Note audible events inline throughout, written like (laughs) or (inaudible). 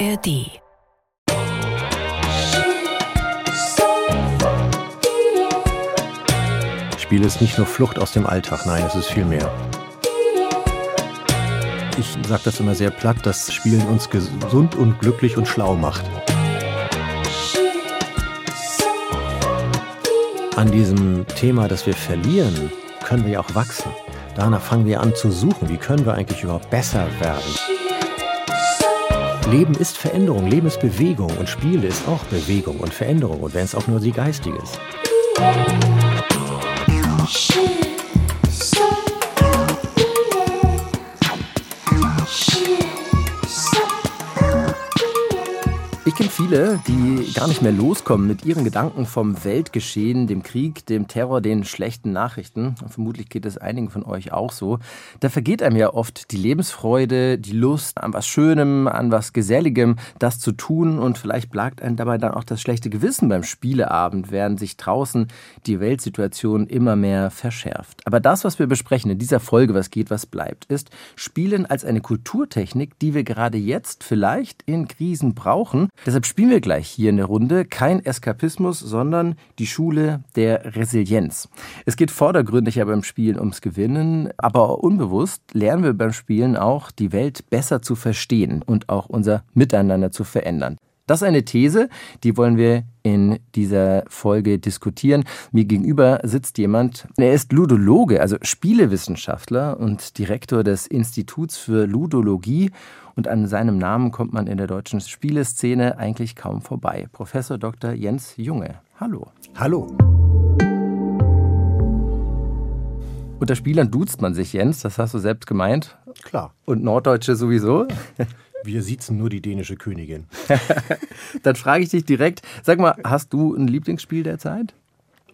ARD. Spiel ist nicht nur Flucht aus dem Alltag, nein, es ist viel mehr. Ich sage das immer sehr platt, dass Spielen uns gesund und glücklich und schlau macht. An diesem Thema, dass wir verlieren, können wir ja auch wachsen. Danach fangen wir an zu suchen, wie können wir eigentlich überhaupt besser werden. Leben ist Veränderung, Leben ist Bewegung. Und Spiele ist auch Bewegung und Veränderung. Und wenn es auch nur die geistige ist. Ich kenne viele, die gar nicht mehr loskommen mit ihren Gedanken vom Weltgeschehen, dem Krieg, dem Terror, den schlechten Nachrichten. Vermutlich geht es einigen von euch auch so. Da vergeht einem ja oft die Lebensfreude, die Lust an was Schönem, an was Geselligem, das zu tun. Und vielleicht plagt einen dabei dann auch das schlechte Gewissen beim Spieleabend, während sich draußen die Weltsituation immer mehr verschärft. Aber das, was wir besprechen in dieser Folge, was geht, was bleibt, ist Spielen als eine Kulturtechnik, die wir gerade jetzt vielleicht in Krisen brauchen Deshalb spielen wir gleich hier in der Runde kein Eskapismus, sondern die Schule der Resilienz. Es geht vordergründig ja beim Spielen ums Gewinnen, aber unbewusst lernen wir beim Spielen auch, die Welt besser zu verstehen und auch unser Miteinander zu verändern. Das ist eine These, die wollen wir in dieser Folge diskutieren. Mir gegenüber sitzt jemand, er ist Ludologe, also Spielewissenschaftler und Direktor des Instituts für Ludologie und an seinem Namen kommt man in der deutschen Spieleszene eigentlich kaum vorbei. Professor Dr. Jens Junge. Hallo. Hallo. Unter Spielern duzt man sich, Jens, das hast du selbst gemeint. Klar. Und Norddeutsche sowieso. Wir siezen nur die dänische Königin. (laughs) Dann frage ich dich direkt, sag mal, hast du ein Lieblingsspiel der Zeit?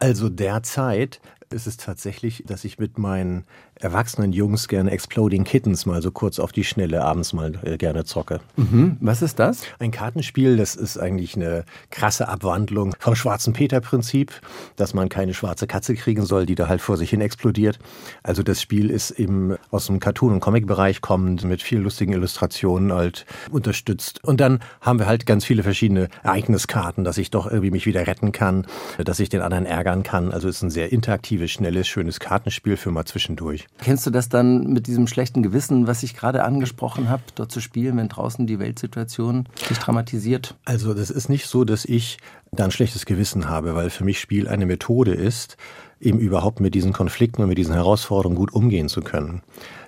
Also derzeit ist es tatsächlich, dass ich mit meinen erwachsenen Jungs gerne Exploding Kittens mal so kurz auf die Schnelle abends mal äh, gerne zocke. Mhm. Was ist das? Ein Kartenspiel, das ist eigentlich eine krasse Abwandlung vom schwarzen Peter-Prinzip, dass man keine schwarze Katze kriegen soll, die da halt vor sich hin explodiert. Also das Spiel ist eben aus dem Cartoon- und Comic-Bereich kommend mit vielen lustigen Illustrationen halt unterstützt. Und dann haben wir halt ganz viele verschiedene Ereigniskarten, dass ich doch irgendwie mich wieder retten kann, dass ich den anderen ärgern kann. Also es ist ein sehr interaktives, schnelles, schönes Kartenspiel für mal zwischendurch. Kennst du das dann mit diesem schlechten Gewissen, was ich gerade angesprochen habe, dort zu spielen, wenn draußen die Weltsituation sich dramatisiert? Also das ist nicht so, dass ich da ein schlechtes Gewissen habe, weil für mich Spiel eine Methode ist, eben überhaupt mit diesen Konflikten und mit diesen Herausforderungen gut umgehen zu können.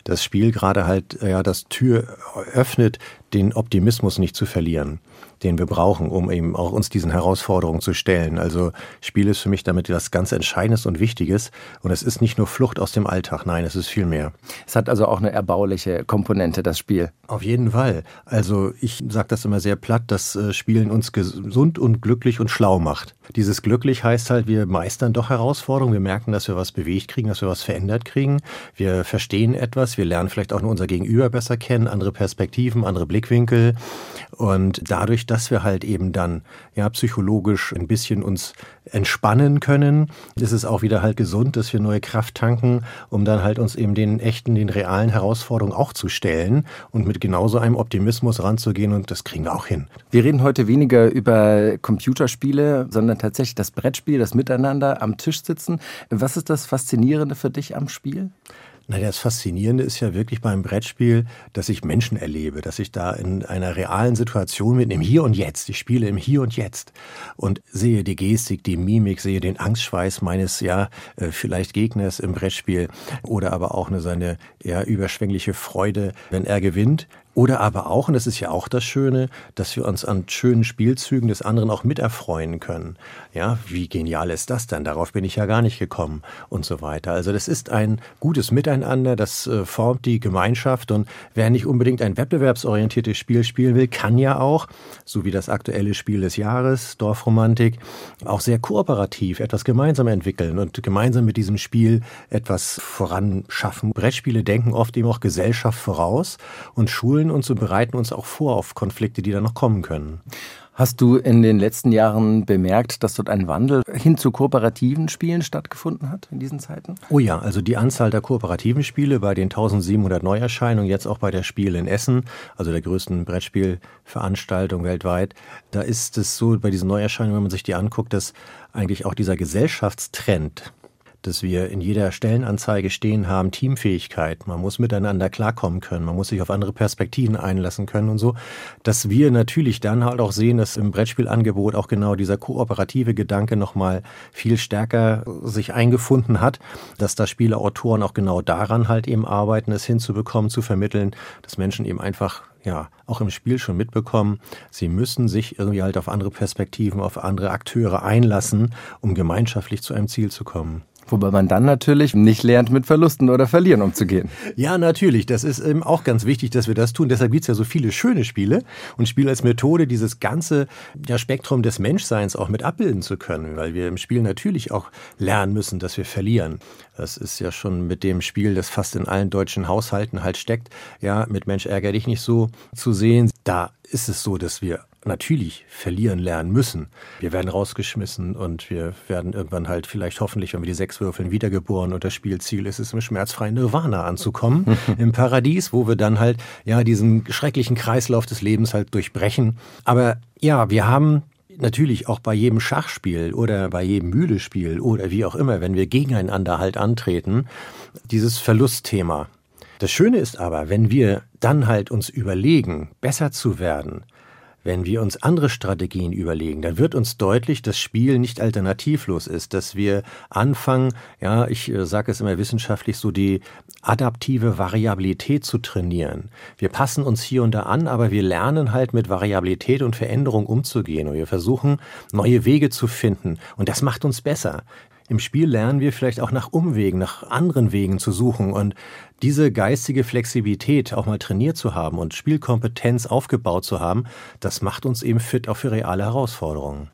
Das Spiel gerade halt ja das Tür öffnet, den Optimismus nicht zu verlieren den wir brauchen, um eben auch uns diesen Herausforderungen zu stellen. Also Spiel ist für mich damit was ganz Entscheidendes und Wichtiges. Und es ist nicht nur Flucht aus dem Alltag, nein, es ist viel mehr. Es hat also auch eine erbauliche Komponente, das Spiel. Auf jeden Fall. Also ich sage das immer sehr platt, dass äh, Spielen uns gesund und glücklich und schlau macht. Dieses glücklich heißt halt, wir meistern doch Herausforderungen, wir merken, dass wir was bewegt kriegen, dass wir was verändert kriegen, wir verstehen etwas, wir lernen vielleicht auch nur unser Gegenüber besser kennen, andere Perspektiven, andere Blickwinkel und dadurch, dass wir halt eben dann ja psychologisch ein bisschen uns entspannen können, ist es auch wieder halt gesund, dass wir neue Kraft tanken, um dann halt uns eben den echten, den realen Herausforderungen auch zu stellen und mit genauso einem Optimismus ranzugehen und das kriegen wir auch hin. Wir reden heute weniger über Computerspiele, sondern tatsächlich das Brettspiel, das Miteinander am Tisch sitzen. Was ist das Faszinierende für dich am Spiel? Na, das Faszinierende ist ja wirklich beim Brettspiel, dass ich Menschen erlebe, dass ich da in einer realen Situation bin, im Hier und Jetzt. Ich spiele im Hier und Jetzt und sehe die Gestik, die Mimik, sehe den Angstschweiß meines, ja, äh, vielleicht Gegners im Brettspiel oder aber auch eine seine, ja, überschwängliche Freude, wenn er gewinnt. Oder aber auch, und das ist ja auch das Schöne, dass wir uns an schönen Spielzügen des anderen auch miterfreuen können. Ja, wie genial ist das denn? Darauf bin ich ja gar nicht gekommen und so weiter. Also das ist ein gutes Miteinander, das äh, formt die Gemeinschaft und wer nicht unbedingt ein wettbewerbsorientiertes Spiel spielen will, kann ja auch, so wie das aktuelle Spiel des Jahres, Dorfromantik, auch sehr kooperativ etwas gemeinsam entwickeln und gemeinsam mit diesem Spiel etwas voranschaffen. Brettspiele denken oft eben auch Gesellschaft voraus und Schulen schulen uns und bereiten uns auch vor auf Konflikte, die da noch kommen können. Hast du in den letzten Jahren bemerkt, dass dort ein Wandel hin zu kooperativen Spielen stattgefunden hat in diesen Zeiten? Oh ja, also die Anzahl der kooperativen Spiele bei den 1700 Neuerscheinungen, jetzt auch bei der Spiel in Essen, also der größten Brettspielveranstaltung weltweit, da ist es so bei diesen Neuerscheinungen, wenn man sich die anguckt, dass eigentlich auch dieser Gesellschaftstrend dass wir in jeder Stellenanzeige stehen haben, Teamfähigkeit, man muss miteinander klarkommen können, man muss sich auf andere Perspektiven einlassen können und so, dass wir natürlich dann halt auch sehen, dass im Brettspielangebot auch genau dieser kooperative Gedanke nochmal viel stärker sich eingefunden hat, dass da Spieleautoren auch genau daran halt eben arbeiten, es hinzubekommen, zu vermitteln, dass Menschen eben einfach ja, auch im Spiel schon mitbekommen, sie müssen sich irgendwie halt auf andere Perspektiven, auf andere Akteure einlassen, um gemeinschaftlich zu einem Ziel zu kommen. Wobei man dann natürlich nicht lernt, mit Verlusten oder Verlieren umzugehen. Ja, natürlich. Das ist eben auch ganz wichtig, dass wir das tun. Deshalb gibt es ja so viele schöne Spiele und Spiel als Methode, dieses ganze ja, Spektrum des Menschseins auch mit abbilden zu können, weil wir im Spiel natürlich auch lernen müssen, dass wir verlieren. Das ist ja schon mit dem Spiel, das fast in allen deutschen Haushalten halt steckt, ja, mit Mensch ärger dich nicht so zu sehen. Da ist es so, dass wir natürlich verlieren lernen müssen. Wir werden rausgeschmissen und wir werden irgendwann halt vielleicht hoffentlich, wenn wir die sechs würfeln, wiedergeboren und das Spielziel ist es, im schmerzfreien Nirvana anzukommen, (laughs) im Paradies, wo wir dann halt ja diesen schrecklichen Kreislauf des Lebens halt durchbrechen. Aber ja, wir haben natürlich auch bei jedem Schachspiel oder bei jedem Mühlespiel oder wie auch immer, wenn wir gegeneinander halt antreten, dieses Verlustthema. Das Schöne ist aber, wenn wir dann halt uns überlegen, besser zu werden, wenn wir uns andere Strategien überlegen, dann wird uns deutlich, dass Spiel nicht alternativlos ist, dass wir anfangen, ja, ich äh, sage es immer wissenschaftlich, so die adaptive Variabilität zu trainieren. Wir passen uns hier und da an, aber wir lernen halt mit Variabilität und Veränderung umzugehen und wir versuchen, neue Wege zu finden und das macht uns besser. Im Spiel lernen wir vielleicht auch nach Umwegen, nach anderen Wegen zu suchen und diese geistige Flexibilität auch mal trainiert zu haben und Spielkompetenz aufgebaut zu haben, das macht uns eben fit auch für reale Herausforderungen.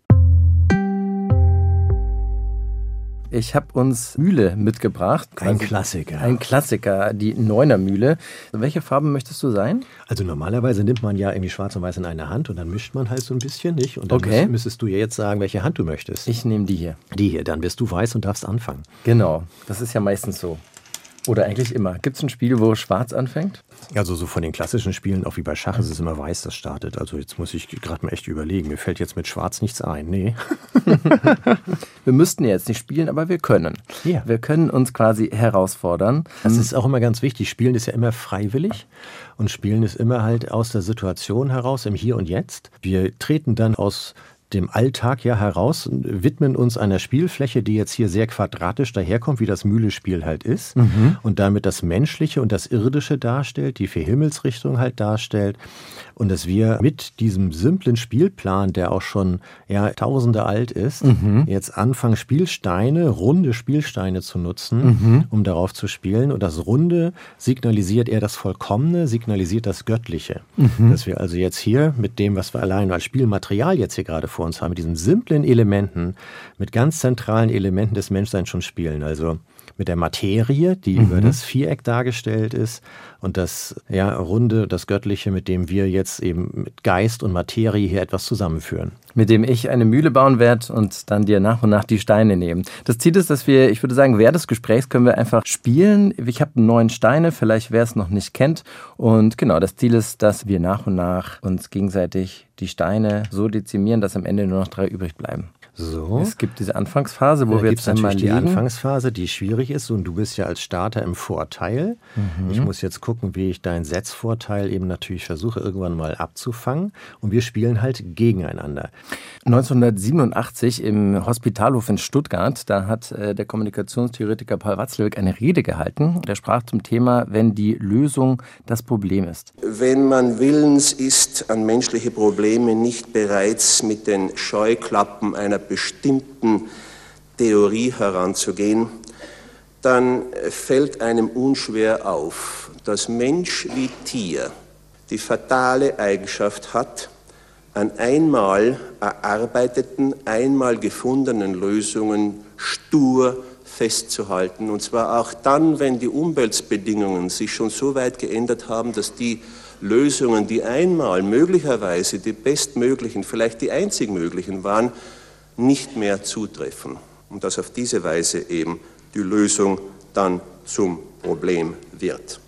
Ich habe uns Mühle mitgebracht. Ein Klassiker. Ein Klassiker, die Neuner Mühle. Welche Farben möchtest du sein? Also normalerweise nimmt man ja irgendwie schwarz und weiß in eine Hand und dann mischt man halt so ein bisschen, nicht? Und dann okay. müsstest du ja jetzt sagen, welche Hand du möchtest. Ich nehme die hier. Die hier, dann bist du weiß und darfst anfangen. Genau, das ist ja meistens so. Oder eigentlich immer. Gibt es ein Spiel, wo schwarz anfängt? Also so von den klassischen Spielen, auch wie bei Schach, ist es immer weiß, das startet. Also jetzt muss ich gerade mal echt überlegen. Mir fällt jetzt mit schwarz nichts ein. Nee. (laughs) wir müssten jetzt nicht spielen, aber wir können. Ja. Wir können uns quasi herausfordern. Das ist auch immer ganz wichtig. Spielen ist ja immer freiwillig und Spielen ist immer halt aus der Situation heraus, im Hier und Jetzt. Wir treten dann aus dem Alltag ja heraus, widmen uns einer Spielfläche, die jetzt hier sehr quadratisch daherkommt, wie das Mühlespiel halt ist, mhm. und damit das Menschliche und das Irdische darstellt, die vier Himmelsrichtungen halt darstellt, und dass wir mit diesem simplen Spielplan, der auch schon ja, Tausende alt ist, mhm. jetzt anfangen, Spielsteine, runde Spielsteine zu nutzen, mhm. um darauf zu spielen. Und das Runde signalisiert eher das Vollkommene, signalisiert das Göttliche. Mhm. Dass wir also jetzt hier mit dem, was wir allein als Spielmaterial jetzt hier gerade vor uns haben, mit diesen simplen Elementen, mit ganz zentralen Elementen des Menschseins schon spielen. Also mit der Materie, die mhm. über das Viereck dargestellt ist und das ja, Runde, das Göttliche, mit dem wir jetzt eben mit Geist und Materie hier etwas zusammenführen. Mit dem ich eine Mühle bauen werde und dann dir nach und nach die Steine nehmen. Das Ziel ist, dass wir, ich würde sagen, während des Gesprächs können wir einfach spielen. Ich habe neun Steine, vielleicht wer es noch nicht kennt. Und genau, das Ziel ist, dass wir nach und nach uns gegenseitig die Steine so dezimieren, dass am Ende nur noch drei übrig bleiben. So. Es gibt diese Anfangsphase, wo da wir jetzt einmal die. Anfangsphase, die schwierig ist und du bist ja als Starter im Vorteil. Mhm. Ich muss jetzt gucken, wie ich deinen Setzvorteil eben natürlich versuche irgendwann mal abzufangen und wir spielen halt gegeneinander. 1987 im Hospitalhof in Stuttgart, da hat äh, der Kommunikationstheoretiker Paul Watzlawick eine Rede gehalten. Der sprach zum Thema, wenn die Lösung das Problem ist. Wenn man willens ist, an menschliche Probleme nicht bereits mit den Scheuklappen einer bestimmten Theorie heranzugehen, dann fällt einem unschwer auf, dass Mensch wie Tier die fatale Eigenschaft hat, an einmal erarbeiteten, einmal gefundenen Lösungen stur festzuhalten. Und zwar auch dann, wenn die Umweltbedingungen sich schon so weit geändert haben, dass die Lösungen, die einmal möglicherweise die bestmöglichen, vielleicht die einzig möglichen waren, nicht mehr zutreffen. Und dass auf diese Weise eben die Lösung dann zum Problem wird.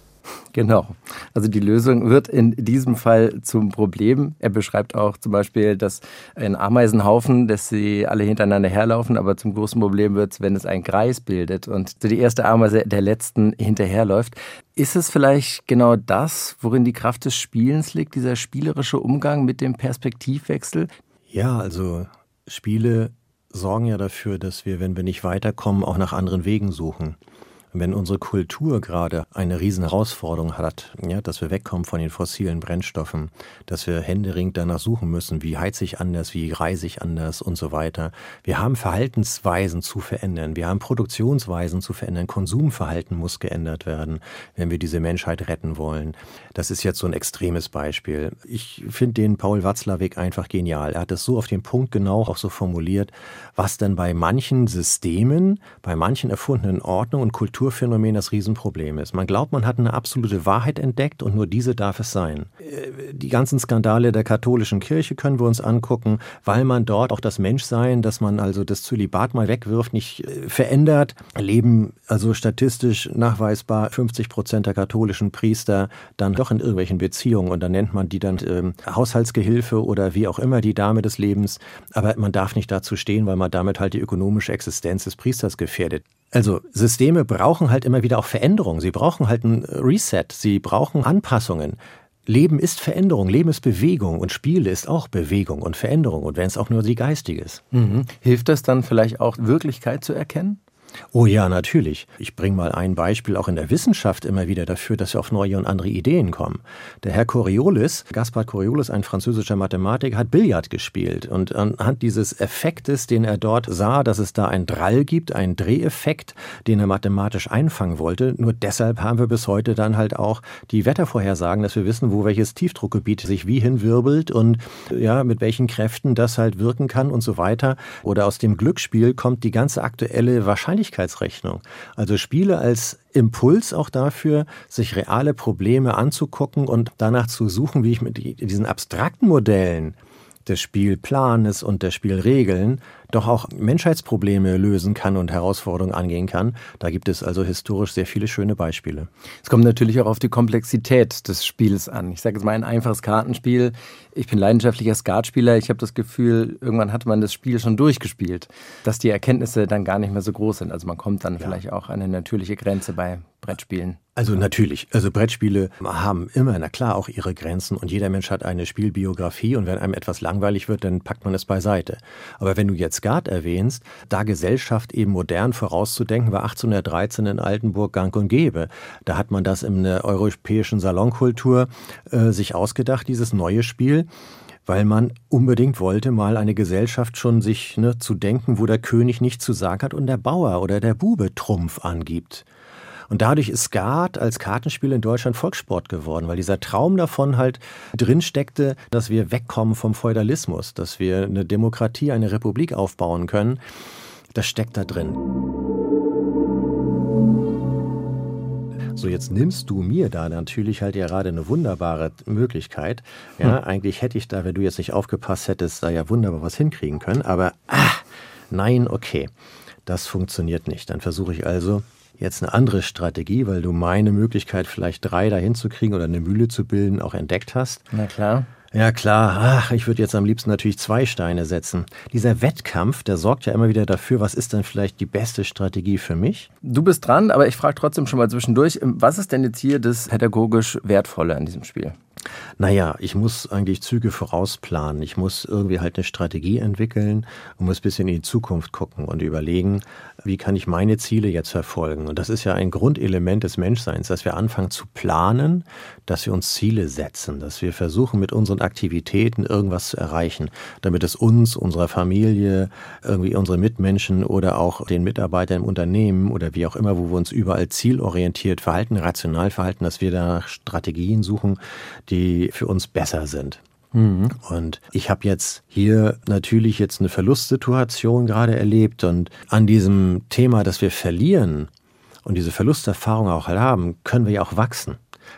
Genau. Also die Lösung wird in diesem Fall zum Problem. Er beschreibt auch zum Beispiel, dass ein Ameisenhaufen, dass sie alle hintereinander herlaufen, aber zum großen Problem wird es, wenn es einen Kreis bildet und die erste Ameise der letzten hinterherläuft. Ist es vielleicht genau das, worin die Kraft des Spielens liegt, dieser spielerische Umgang mit dem Perspektivwechsel? Ja, also Spiele sorgen ja dafür, dass wir, wenn wir nicht weiterkommen, auch nach anderen Wegen suchen. Wenn unsere Kultur gerade eine riesen Herausforderung hat, ja, dass wir wegkommen von den fossilen Brennstoffen, dass wir händeringend danach suchen müssen, wie heize ich anders, wie reise ich anders und so weiter. Wir haben Verhaltensweisen zu verändern, wir haben Produktionsweisen zu verändern, Konsumverhalten muss geändert werden, wenn wir diese Menschheit retten wollen. Das ist jetzt so ein extremes Beispiel. Ich finde den Paul Watzlawick einfach genial. Er hat es so auf den Punkt genau auch so formuliert, was denn bei manchen Systemen, bei manchen erfundenen Ordnungen und Kulturen Naturphänomen das Riesenproblem ist. Man glaubt, man hat eine absolute Wahrheit entdeckt und nur diese darf es sein. Äh, die ganzen Skandale der katholischen Kirche können wir uns angucken, weil man dort auch das Menschsein, dass man also das Zölibat mal wegwirft, nicht äh, verändert. Leben also statistisch nachweisbar 50 Prozent der katholischen Priester dann doch in irgendwelchen Beziehungen und dann nennt man die dann ähm, Haushaltsgehilfe oder wie auch immer die Dame des Lebens. Aber man darf nicht dazu stehen, weil man damit halt die ökonomische Existenz des Priesters gefährdet. Also Systeme brauchen halt immer wieder auch Veränderungen. Sie brauchen halt ein Reset. Sie brauchen Anpassungen. Leben ist Veränderung, Leben ist Bewegung und Spiele ist auch Bewegung und Veränderung und wenn es auch nur die geistige ist. Mhm. Hilft das dann vielleicht auch Wirklichkeit zu erkennen? Oh ja, natürlich. Ich bringe mal ein Beispiel auch in der Wissenschaft immer wieder dafür, dass wir auf neue und andere Ideen kommen. Der Herr Coriolis, Gaspard Coriolis, ein französischer Mathematiker, hat Billard gespielt und anhand dieses Effektes, den er dort sah, dass es da einen Drall gibt, einen Dreheffekt, den er mathematisch einfangen wollte. Nur deshalb haben wir bis heute dann halt auch die Wettervorhersagen, dass wir wissen, wo welches Tiefdruckgebiet sich wie hinwirbelt und ja, mit welchen Kräften das halt wirken kann und so weiter. Oder aus dem Glücksspiel kommt die ganze aktuelle Wahrscheinlichkeit Wahrscheinlichkeitsrechnung. Also Spiele als Impuls auch dafür, sich reale Probleme anzugucken und danach zu suchen, wie ich mit diesen abstrakten Modellen des Spielplanes und der Spielregeln doch auch Menschheitsprobleme lösen kann und Herausforderungen angehen kann. Da gibt es also historisch sehr viele schöne Beispiele. Es kommt natürlich auch auf die Komplexität des Spiels an. Ich sage jetzt mal ein einfaches Kartenspiel. Ich bin leidenschaftlicher Skatspieler. Ich habe das Gefühl, irgendwann hat man das Spiel schon durchgespielt, dass die Erkenntnisse dann gar nicht mehr so groß sind. Also man kommt dann ja. vielleicht auch an eine natürliche Grenze bei Brettspielen. Also natürlich, also Brettspiele haben immer, na klar, auch ihre Grenzen und jeder Mensch hat eine Spielbiografie und wenn einem etwas langweilig wird, dann packt man es beiseite. Aber wenn du jetzt Skat erwähnst, da Gesellschaft eben modern vorauszudenken, war 1813 in Altenburg gang und gäbe. Da hat man das in der europäischen Salonkultur äh, sich ausgedacht, dieses neue Spiel weil man unbedingt wollte, mal eine Gesellschaft schon sich ne, zu denken, wo der König nichts zu sagen hat und der Bauer oder der Bube Trumpf angibt. Und dadurch ist Skat als Kartenspiel in Deutschland Volkssport geworden, weil dieser Traum davon halt drin steckte, dass wir wegkommen vom Feudalismus, dass wir eine Demokratie, eine Republik aufbauen können. Das steckt da drin. So, jetzt nimmst du mir da natürlich halt ja gerade eine wunderbare Möglichkeit. Ja, hm. eigentlich hätte ich da, wenn du jetzt nicht aufgepasst hättest, da ja wunderbar was hinkriegen können. Aber, ah, nein, okay. Das funktioniert nicht. Dann versuche ich also jetzt eine andere Strategie, weil du meine Möglichkeit, vielleicht drei dahin zu kriegen oder eine Mühle zu bilden, auch entdeckt hast. Na klar. Ja klar, ach, ich würde jetzt am liebsten natürlich zwei Steine setzen. Dieser Wettkampf, der sorgt ja immer wieder dafür, was ist denn vielleicht die beste Strategie für mich? Du bist dran, aber ich frage trotzdem schon mal zwischendurch, was ist denn jetzt hier das pädagogisch Wertvolle an diesem Spiel? Naja, ich muss eigentlich Züge vorausplanen. Ich muss irgendwie halt eine Strategie entwickeln und muss ein bisschen in die Zukunft gucken und überlegen, wie kann ich meine Ziele jetzt verfolgen. Und das ist ja ein Grundelement des Menschseins, dass wir anfangen zu planen, dass wir uns Ziele setzen, dass wir versuchen, mit unseren Aktivitäten irgendwas zu erreichen, damit es uns, unserer Familie, irgendwie unsere Mitmenschen oder auch den Mitarbeitern im Unternehmen oder wie auch immer, wo wir uns überall zielorientiert verhalten, rational verhalten, dass wir da Strategien suchen, die für uns besser sind. Mhm. Und ich habe jetzt hier natürlich jetzt eine Verlustsituation gerade erlebt und an diesem Thema, dass wir verlieren und diese Verlusterfahrung auch haben, können wir ja auch wachsen.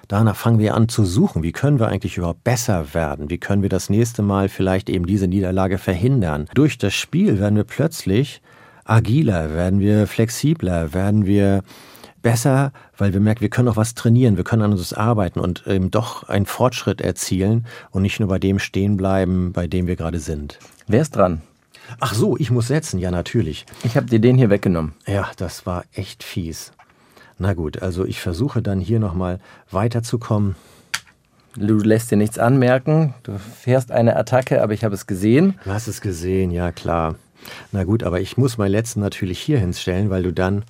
Danach fangen wir an zu suchen, wie können wir eigentlich überhaupt besser werden? Wie können wir das nächste Mal vielleicht eben diese Niederlage verhindern? Durch das Spiel werden wir plötzlich agiler, werden wir flexibler, werden wir besser, weil wir merken, wir können auch was trainieren, wir können an uns arbeiten und eben doch einen Fortschritt erzielen und nicht nur bei dem stehen bleiben, bei dem wir gerade sind. Wer ist dran? Ach so, ich muss setzen, ja natürlich. Ich habe dir den hier weggenommen. Ja, das war echt fies. Na gut, also ich versuche dann hier nochmal weiterzukommen. Du lässt dir nichts anmerken. Du fährst eine Attacke, aber ich habe es gesehen. Du hast es gesehen, ja klar. Na gut, aber ich muss meinen letzten natürlich hier hinstellen, weil du dann.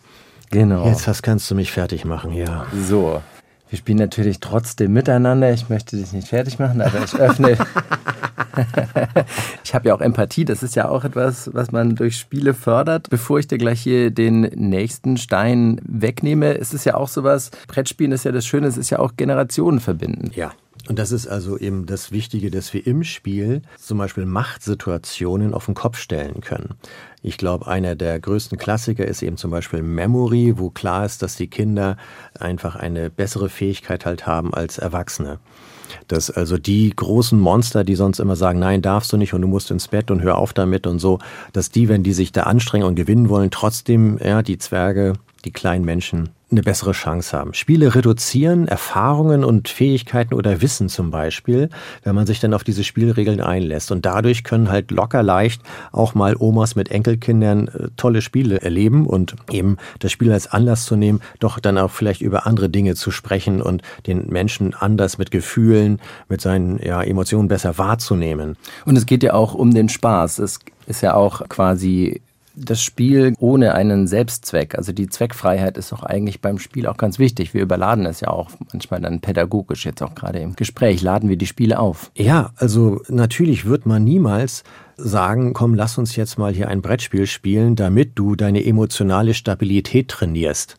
Genau. Jetzt hast, kannst du mich fertig machen, ja. So. Wir spielen natürlich trotzdem miteinander. Ich möchte dich nicht fertig machen, aber ich öffne. (laughs) (laughs) ich habe ja auch Empathie. Das ist ja auch etwas, was man durch Spiele fördert. Bevor ich dir gleich hier den nächsten Stein wegnehme, ist es ja auch sowas. Brettspielen ist ja das Schöne, es ist ja auch Generationen verbinden. Ja. Und das ist also eben das Wichtige, dass wir im Spiel zum Beispiel Machtsituationen auf den Kopf stellen können. Ich glaube, einer der größten Klassiker ist eben zum Beispiel Memory, wo klar ist, dass die Kinder einfach eine bessere Fähigkeit halt haben als Erwachsene. Dass also die großen Monster, die sonst immer sagen, nein, darfst du nicht und du musst ins Bett und hör auf damit und so, dass die, wenn die sich da anstrengen und gewinnen wollen, trotzdem ja, die Zwerge, die kleinen Menschen eine bessere Chance haben. Spiele reduzieren Erfahrungen und Fähigkeiten oder Wissen zum Beispiel, wenn man sich dann auf diese Spielregeln einlässt. Und dadurch können halt locker leicht auch mal Omas mit Enkelkindern äh, tolle Spiele erleben und eben das Spiel als Anlass zu nehmen, doch dann auch vielleicht über andere Dinge zu sprechen und den Menschen anders mit Gefühlen, mit seinen ja, Emotionen besser wahrzunehmen. Und es geht ja auch um den Spaß. Es ist ja auch quasi das Spiel ohne einen Selbstzweck. Also die Zweckfreiheit ist doch eigentlich beim Spiel auch ganz wichtig. Wir überladen es ja auch manchmal dann pädagogisch, jetzt auch gerade im Gespräch, laden wir die Spiele auf. Ja, also natürlich wird man niemals sagen, komm, lass uns jetzt mal hier ein Brettspiel spielen, damit du deine emotionale Stabilität trainierst.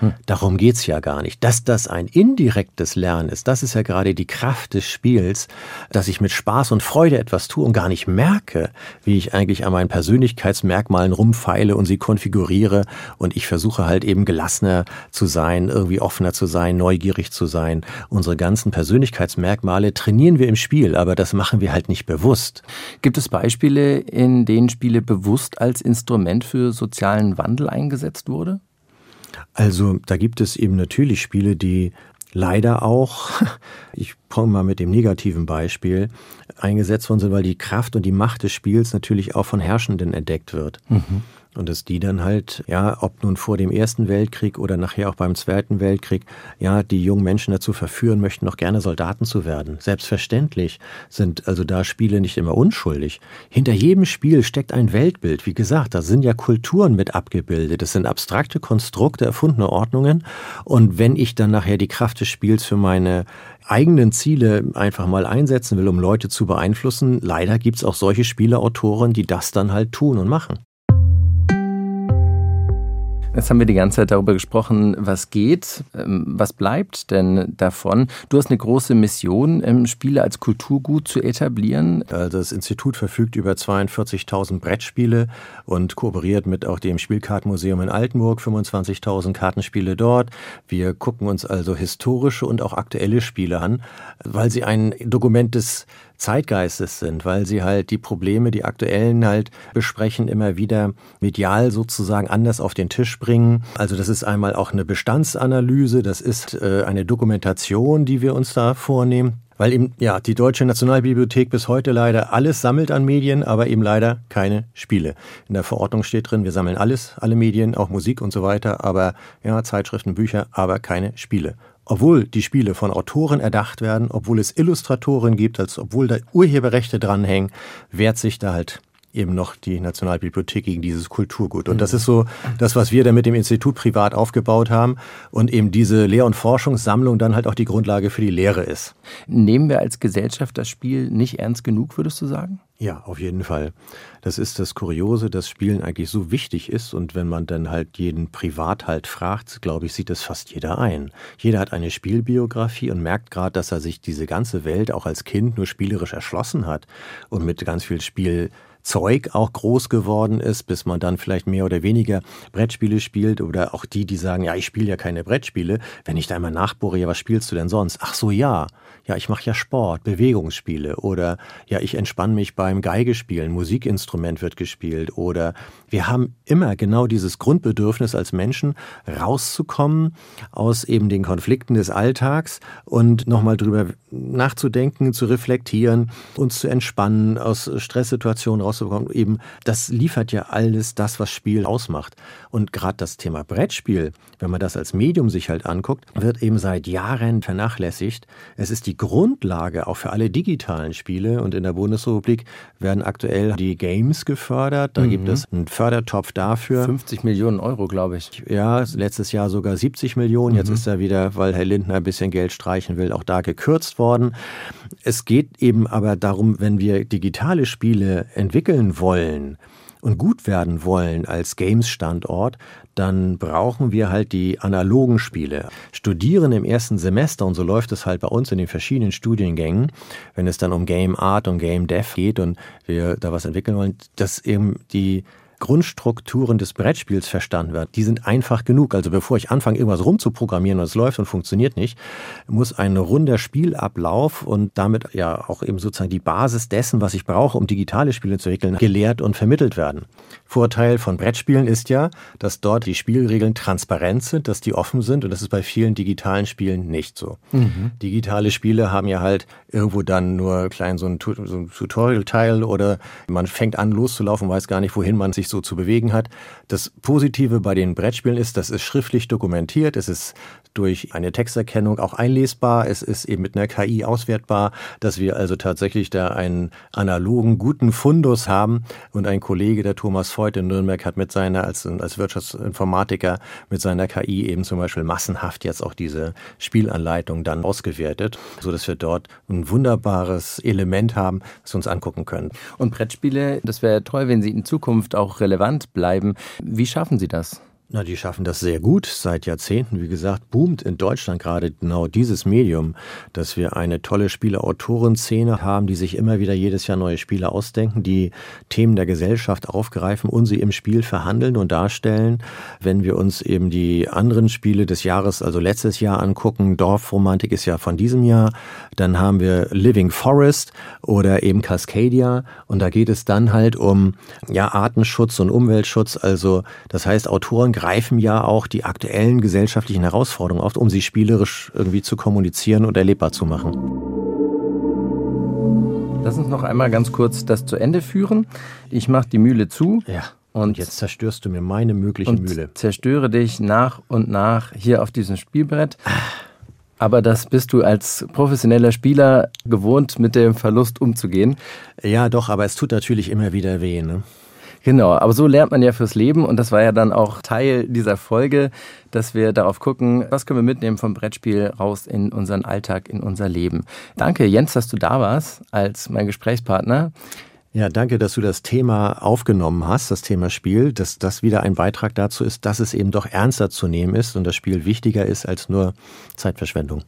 Hm. Darum geht's ja gar nicht. Dass das ein indirektes Lernen ist, das ist ja gerade die Kraft des Spiels, dass ich mit Spaß und Freude etwas tue und gar nicht merke, wie ich eigentlich an meinen Persönlichkeitsmerkmalen rumfeile und sie konfiguriere und ich versuche halt eben gelassener zu sein, irgendwie offener zu sein, neugierig zu sein. Unsere ganzen Persönlichkeitsmerkmale trainieren wir im Spiel, aber das machen wir halt nicht bewusst. Gibt es Beispiele, in denen Spiele bewusst als Instrument für sozialen Wandel eingesetzt wurde? Also da gibt es eben natürlich Spiele, die leider auch, (laughs) ich komme mal mit dem negativen Beispiel, eingesetzt worden sind, weil die Kraft und die Macht des Spiels natürlich auch von Herrschenden entdeckt wird. Mhm. Und dass die dann halt, ja, ob nun vor dem Ersten Weltkrieg oder nachher auch beim Zweiten Weltkrieg, ja, die jungen Menschen dazu verführen möchten, noch gerne Soldaten zu werden. Selbstverständlich sind also da Spiele nicht immer unschuldig. Hinter jedem Spiel steckt ein Weltbild. Wie gesagt, da sind ja Kulturen mit abgebildet. Das sind abstrakte Konstrukte, erfundene Ordnungen. Und wenn ich dann nachher die Kraft des Spiels für meine eigenen Ziele einfach mal einsetzen will, um Leute zu beeinflussen, leider gibt's auch solche Spieleautoren, die das dann halt tun und machen. Jetzt haben wir die ganze Zeit darüber gesprochen, was geht, ähm, was bleibt denn davon. Du hast eine große Mission, Spiele als Kulturgut zu etablieren. Also das Institut verfügt über 42.000 Brettspiele und kooperiert mit auch dem Spielkartenmuseum in Altenburg, 25.000 Kartenspiele dort. Wir gucken uns also historische und auch aktuelle Spiele an, weil sie ein Dokument des Zeitgeistes sind, weil sie halt die Probleme, die aktuellen halt besprechen, immer wieder medial sozusagen anders auf den Tisch bringen. Also das ist einmal auch eine Bestandsanalyse, das ist äh, eine Dokumentation, die wir uns da vornehmen. Weil eben, ja, die Deutsche Nationalbibliothek bis heute leider alles sammelt an Medien, aber eben leider keine Spiele. In der Verordnung steht drin, wir sammeln alles, alle Medien, auch Musik und so weiter, aber ja, Zeitschriften, Bücher, aber keine Spiele obwohl die Spiele von Autoren erdacht werden, obwohl es Illustratoren gibt, als obwohl da Urheberrechte dranhängen, wehrt sich da halt eben noch die Nationalbibliothek gegen dieses Kulturgut. Und das ist so das, was wir da mit dem Institut privat aufgebaut haben und eben diese Lehr- und Forschungssammlung dann halt auch die Grundlage für die Lehre ist. Nehmen wir als Gesellschaft das Spiel nicht ernst genug, würdest du sagen? Ja, auf jeden Fall. Das ist das Kuriose, dass Spielen eigentlich so wichtig ist und wenn man dann halt jeden privat halt fragt, glaube ich, sieht das fast jeder ein. Jeder hat eine Spielbiografie und merkt gerade, dass er sich diese ganze Welt auch als Kind nur spielerisch erschlossen hat und mit ganz viel Spiel Zeug auch groß geworden ist, bis man dann vielleicht mehr oder weniger Brettspiele spielt oder auch die, die sagen, ja, ich spiele ja keine Brettspiele. Wenn ich da einmal nachbohre, ja, was spielst du denn sonst? Ach so, ja. Ja, ich mache ja Sport, Bewegungsspiele oder ja, ich entspanne mich beim Geigespielen, Musikinstrument wird gespielt oder wir haben immer genau dieses Grundbedürfnis als Menschen rauszukommen aus eben den Konflikten des Alltags und nochmal drüber nachzudenken, zu reflektieren, uns zu entspannen, aus Stresssituationen rauszubekommen. Eben, das liefert ja alles das, was Spiel ausmacht. Und gerade das Thema Brettspiel, wenn man das als Medium sich halt anguckt, wird eben seit Jahren vernachlässigt. Es ist die Grundlage auch für alle digitalen Spiele und in der Bundesrepublik werden aktuell die Games gefördert. Da mhm. gibt es einen Fördertopf dafür. 50 Millionen Euro, glaube ich. Ja, letztes Jahr sogar 70 Millionen. Jetzt mhm. ist er wieder, weil Herr Lindner ein bisschen Geld streichen will, auch da gekürzt worden. Es geht eben aber darum, wenn wir digitale Spiele entwickeln wollen, und gut werden wollen als Games-Standort, dann brauchen wir halt die analogen Spiele. Studieren im ersten Semester, und so läuft es halt bei uns in den verschiedenen Studiengängen, wenn es dann um Game Art und Game Dev geht und wir da was entwickeln wollen, dass eben die Grundstrukturen des Brettspiels verstanden wird, die sind einfach genug. Also bevor ich anfange, irgendwas rumzuprogrammieren und es läuft und funktioniert nicht, muss ein runder Spielablauf und damit ja auch eben sozusagen die Basis dessen, was ich brauche, um digitale Spiele zu entwickeln, gelehrt und vermittelt werden. Vorteil von Brettspielen ist ja, dass dort die Spielregeln transparent sind, dass die offen sind und das ist bei vielen digitalen Spielen nicht so. Mhm. Digitale Spiele haben ja halt irgendwo dann nur klein so ein, so ein Tutorial-Teil oder man fängt an loszulaufen, weiß gar nicht, wohin man sich so zu bewegen hat. Das Positive bei den Brettspielen ist, das ist schriftlich dokumentiert, es ist durch eine Texterkennung auch einlesbar, es ist eben mit einer KI auswertbar, dass wir also tatsächlich da einen analogen, guten Fundus haben und ein Kollege, der Thomas Voigt in Nürnberg, hat mit seiner, als, als Wirtschaftsinformatiker, mit seiner KI eben zum Beispiel massenhaft jetzt auch diese Spielanleitung dann ausgewertet, so dass wir dort ein wunderbares Element haben, das wir uns angucken können. Und Brettspiele, das wäre toll, wenn sie in Zukunft auch relevant bleiben. Wie schaffen Sie das? Na, die schaffen das sehr gut. Seit Jahrzehnten, wie gesagt, boomt in Deutschland gerade genau dieses Medium, dass wir eine tolle Spieleautorenszene haben, die sich immer wieder jedes Jahr neue Spiele ausdenken, die Themen der Gesellschaft aufgreifen und sie im Spiel verhandeln und darstellen. Wenn wir uns eben die anderen Spiele des Jahres, also letztes Jahr angucken, Dorfromantik ist ja von diesem Jahr, dann haben wir Living Forest oder eben Cascadia und da geht es dann halt um ja Artenschutz und Umweltschutz, also das heißt Autoren greifen ja auch die aktuellen gesellschaftlichen Herausforderungen auf, um sie spielerisch irgendwie zu kommunizieren und erlebbar zu machen. Lass uns noch einmal ganz kurz das zu Ende führen. Ich mache die Mühle zu. Ja. Und jetzt zerstörst du mir meine mögliche und Mühle. Zerstöre dich nach und nach hier auf diesem Spielbrett. Aber das bist du als professioneller Spieler gewohnt, mit dem Verlust umzugehen. Ja, doch, aber es tut natürlich immer wieder weh. Ne? Genau, aber so lernt man ja fürs Leben und das war ja dann auch Teil dieser Folge, dass wir darauf gucken, was können wir mitnehmen vom Brettspiel raus in unseren Alltag, in unser Leben. Danke, Jens, dass du da warst als mein Gesprächspartner. Ja, danke, dass du das Thema aufgenommen hast, das Thema Spiel, dass das wieder ein Beitrag dazu ist, dass es eben doch ernster zu nehmen ist und das Spiel wichtiger ist als nur Zeitverschwendung.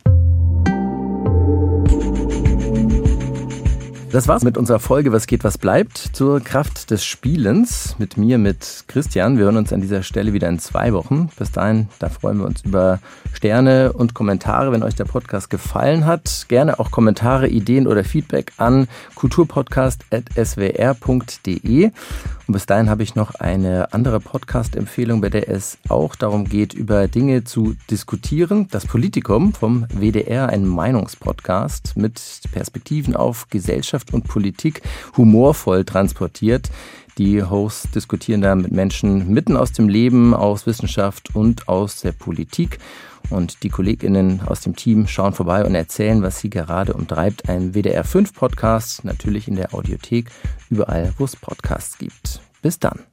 Das war's mit unserer Folge Was geht, was bleibt zur Kraft des Spielens mit mir, mit Christian. Wir hören uns an dieser Stelle wieder in zwei Wochen. Bis dahin, da freuen wir uns über Sterne und Kommentare, wenn euch der Podcast gefallen hat. Gerne auch Kommentare, Ideen oder Feedback an kulturpodcast.swr.de. Und bis dahin habe ich noch eine andere Podcast-Empfehlung, bei der es auch darum geht, über Dinge zu diskutieren. Das Politikum vom WDR, ein Meinungspodcast mit Perspektiven auf Gesellschaft und Politik, humorvoll transportiert. Die Hosts diskutieren da mit Menschen mitten aus dem Leben, aus Wissenschaft und aus der Politik. Und die KollegInnen aus dem Team schauen vorbei und erzählen, was sie gerade umtreibt. Ein WDR 5 Podcast, natürlich in der Audiothek, überall, wo es Podcasts gibt. Bis dann.